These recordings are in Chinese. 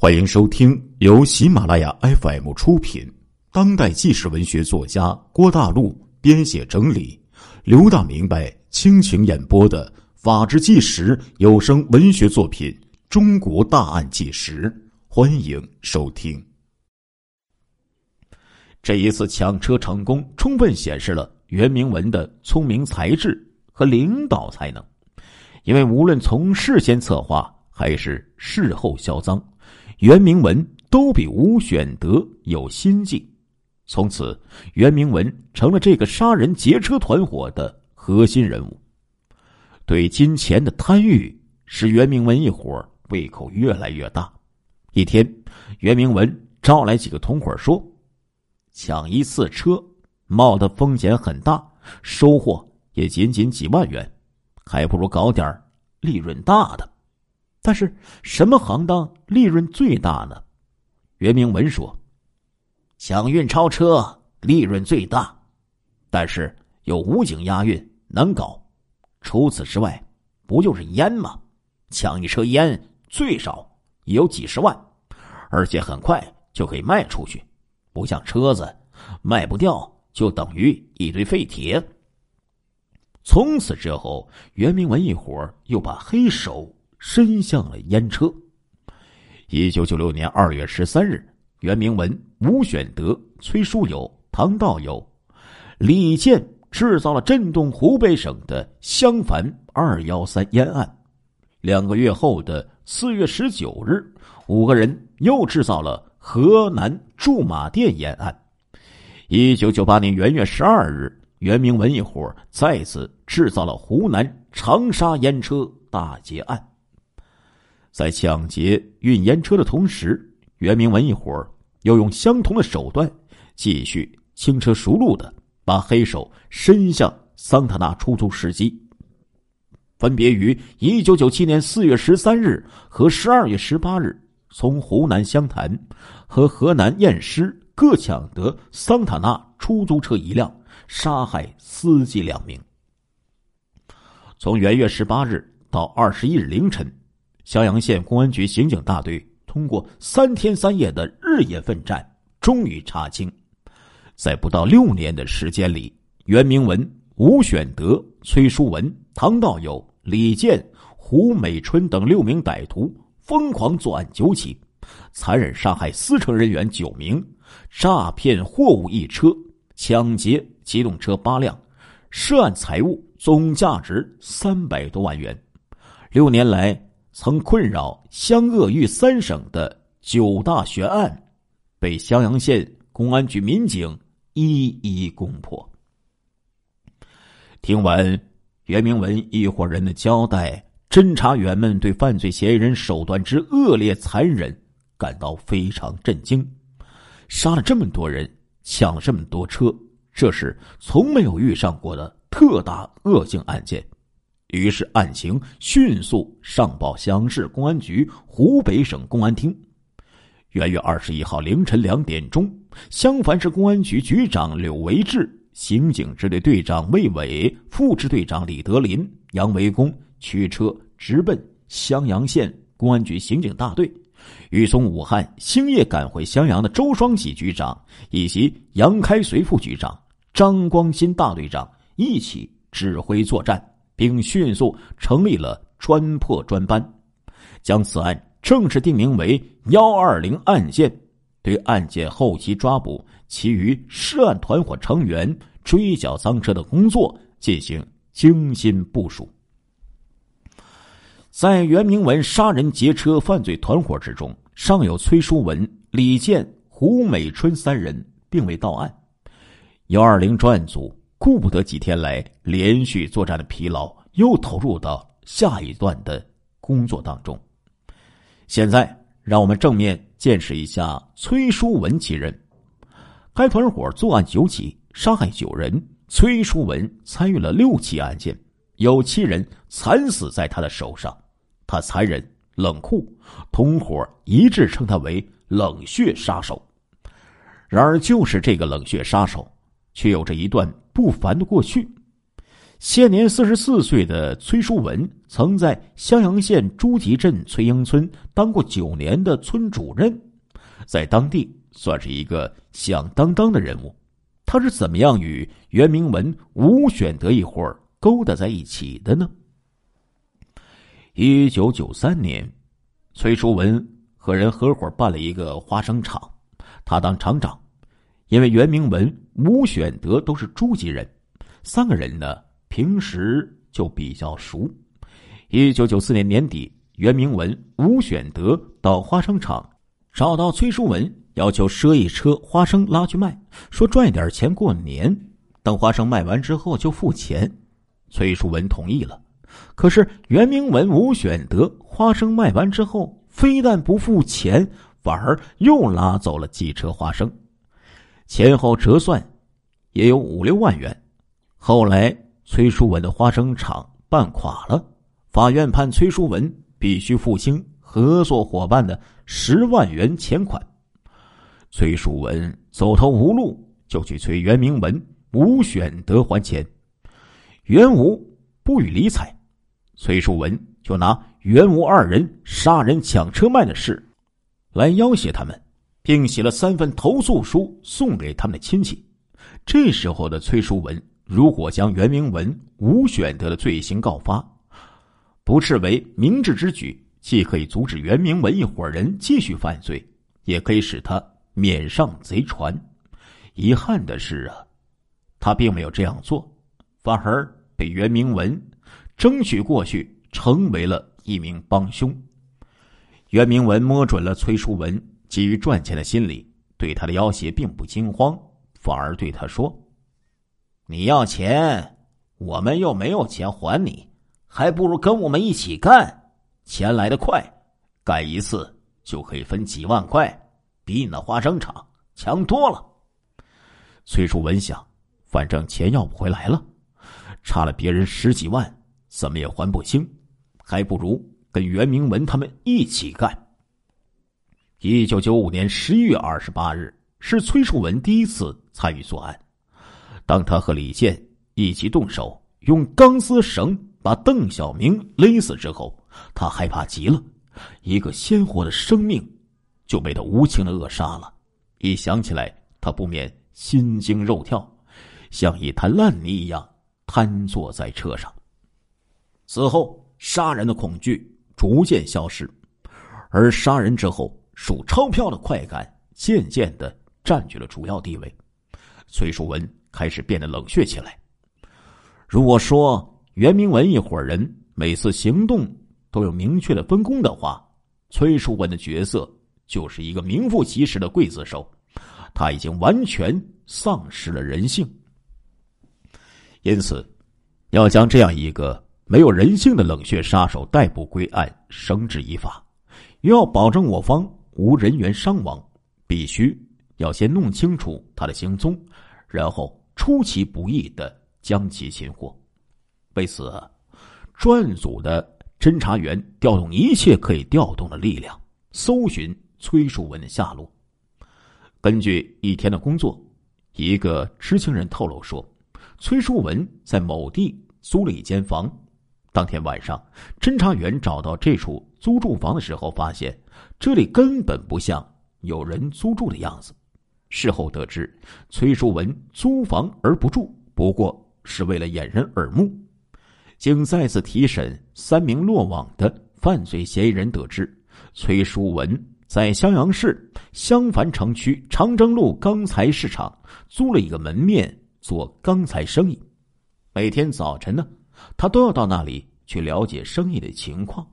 欢迎收听由喜马拉雅 FM 出品、当代纪实文学作家郭大陆编写整理、刘大明白倾情演播的《法制纪实》有声文学作品《中国大案纪实》，欢迎收听。这一次抢车成功，充分显示了袁明文的聪明才智和领导才能，因为无论从事先策划还是事后销赃。袁明文都比吴选德有心计，从此袁明文成了这个杀人劫车团伙的核心人物。对金钱的贪欲使袁明文一伙胃口越来越大。一天，袁明文招来几个同伙说：“抢一次车，冒的风险很大，收获也仅仅几万元，还不如搞点利润大的。”但是什么行当利润最大呢？袁明文说：“抢运超车利润最大，但是有武警押运难搞。除此之外，不就是烟吗？抢一车烟最少也有几十万，而且很快就可以卖出去，不像车子卖不掉就等于一堆废铁。”从此之后，袁明文一伙又把黑手。伸向了烟车。一九九六年二月十三日，袁明文、吴选德、崔书友、唐道友、李健制造了震动湖北省的襄樊二幺三烟案。两个月后的四月十九日，五个人又制造了河南驻马店烟案。一九九八年元月十二日，袁明文一伙再次制造了湖南长沙烟车大劫案。在抢劫运烟车的同时，袁明文一伙儿又用相同的手段，继续轻车熟路的把黑手伸向桑塔纳出租司机。分别于一九九七年四月十三日和十二月十八日，从湖南湘潭和河南偃师各抢得桑塔纳出租车一辆，杀害司机两名。从元月十八日到二十一日凌晨。襄阳县公安局刑警大队通过三天三夜的日夜奋战，终于查清，在不到六年的时间里，袁明文、吴选德、崔书文、唐道友、李健、胡美春等六名歹徒疯狂作案九起，残忍杀害司乘人员九名，诈骗货物一车，抢劫机动车八辆，涉案财物总价值三百多万元。六年来。曾困扰湘鄂豫三省的九大悬案，被襄阳县公安局民警一一攻破。听完袁明文一伙人的交代，侦查员们对犯罪嫌疑人手段之恶劣残忍感到非常震惊。杀了这么多人，抢了这么多车，这是从没有遇上过的特大恶性案件。于是案情迅速上报襄阳市公安局湖北省公安厅。元月二十一号凌晨两点钟，襄樊市公安局局长柳维志、刑警支队队长魏伟、副支队长李德林、杨维功驱车直奔襄阳县公安局刑警大队，与从武汉星夜赶回襄阳的周双喜局长以及杨开随副局长、张光新大队长一起指挥作战。并迅速成立了专破专班，将此案正式定名为“幺二零案件”，对案件后期抓捕其余涉案团伙成员、追缴赃车的工作进行精心部署。在袁明文杀人劫车犯罪团伙之中，尚有崔书文、李健、胡美春三人并未到案。幺二零专案组。顾不得几天来连续作战的疲劳，又投入到下一段的工作当中。现在，让我们正面见识一下崔书文其人。该团伙作案九起，杀害九人。崔书文参与了六起案件，有七人惨死在他的手上。他残忍冷酷，同伙一致称他为“冷血杀手”。然而，就是这个冷血杀手，却有着一段。不凡的过去，现年四十四岁的崔书文，曾在襄阳县朱集镇崔英村当过九年的村主任，在当地算是一个响当当的人物。他是怎么样与袁明文、吴选德一伙勾搭在一起的呢？一九九三年，崔书文和人合伙办了一个花生厂，他当厂长。因为袁明文、吴选德都是诸暨人，三个人呢平时就比较熟。一九九四年年底，袁明文、吴选德到花生厂找到崔书文，要求赊一车花生拉去卖，说赚一点钱过年。等花生卖完之后就付钱。崔书文同意了。可是袁明文、吴选德花生卖完之后，非但不付钱，反而又拉走了几车花生。前后折算，也有五六万元。后来，崔书文的花生厂办垮了，法院判崔书文必须付清合作伙伴的十万元钱款。崔书文走投无路，就去催袁明文、吴选德还钱。袁吴不予理睬，崔书文就拿袁吴二人杀人抢车卖的事来要挟他们。并写了三份投诉书送给他们的亲戚。这时候的崔书文，如果将袁明文、吴选德的罪行告发，不视为明智之举，既可以阻止袁明文一伙人继续犯罪，也可以使他免上贼船。遗憾的是啊，他并没有这样做，反而被袁明文争取过去，成为了一名帮凶。袁明文摸准了崔书文。基于赚钱的心理，对他的要挟并不惊慌，反而对他说：“你要钱，我们又没有钱还你，还不如跟我们一起干，钱来的快，干一次就可以分几万块，比你那花生厂强多了。”崔书文想，反正钱要不回来了，差了别人十几万，怎么也还不清，还不如跟袁明文他们一起干。一九九五年十一月二十八日是崔树文第一次参与作案。当他和李健一起动手用钢丝绳把邓小明勒死之后，他害怕极了，一个鲜活的生命就被他无情的扼杀了。一想起来，他不免心惊肉跳，像一滩烂泥一样瘫坐在车上。此后，杀人的恐惧逐渐消失，而杀人之后。数钞票的快感渐渐的占据了主要地位，崔书文开始变得冷血起来。如果说袁明文一伙人每次行动都有明确的分工的话，崔书文的角色就是一个名副其实的刽子手，他已经完全丧失了人性。因此，要将这样一个没有人性的冷血杀手逮捕归案，绳之以法，又要保证我方。无人员伤亡，必须要先弄清楚他的行踪，然后出其不意的将其擒获。为此，专案组的侦查员调动一切可以调动的力量，搜寻崔树文的下落。根据一天的工作，一个知情人透露说，崔书文在某地租了一间房。当天晚上，侦查员找到这处租住房的时候，发现这里根本不像有人租住的样子。事后得知，崔书文租房而不住，不过是为了掩人耳目。经再次提审三名落网的犯罪嫌疑人，得知崔书文在襄阳市襄樊城区长征路钢材市场租了一个门面做钢材生意，每天早晨呢。他都要到那里去了解生意的情况。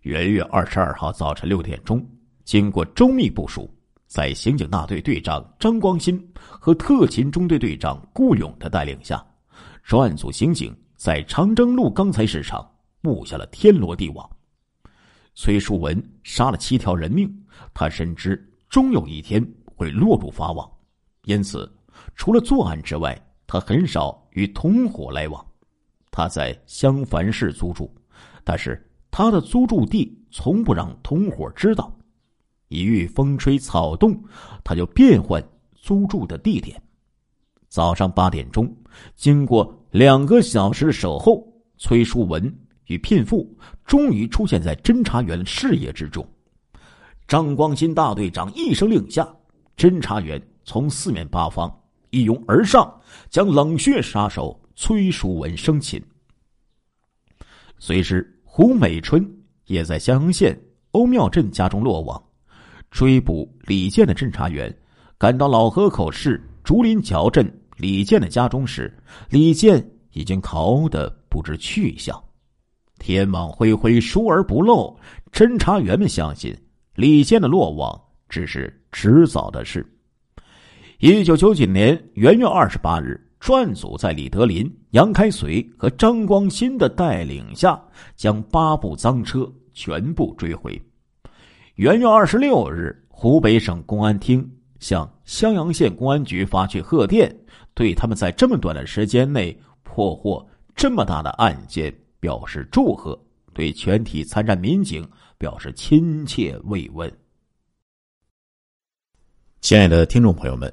元月二十二号早晨六点钟，经过周密部署，在刑警大队队长张光新和特勤中队队长顾勇的带领下，专案组刑警在长征路钢材市场布下了天罗地网。崔书文杀了七条人命，他深知终有一天会落入法网，因此除了作案之外，他很少。与同伙来往，他在襄樊市租住，但是他的租住地从不让同伙知道。一遇风吹草动，他就变换租住的地点。早上八点钟，经过两个小时的守候，崔淑文与聘妇终于出现在侦查员视野之中。张光新大队长一声令下，侦查员从四面八方一拥而上，将冷血杀手崔淑文生擒。随时，胡美春也在襄阳县欧庙镇家中落网。追捕李健的侦查员赶到老河口市竹林桥镇李健的家中时，李健已经逃得不知去向。天网恢恢，疏而不漏。侦查员们相信，李健的落网只是迟早的事。一九九九年元月二十八日，专组在李德林、杨开随和张光新的带领下，将八部赃车全部追回。元月二十六日，湖北省公安厅向襄阳县公安局发去贺电，对他们在这么短的时间内破获这么大的案件表示祝贺，对全体参战民警表示亲切慰问。亲爱的听众朋友们，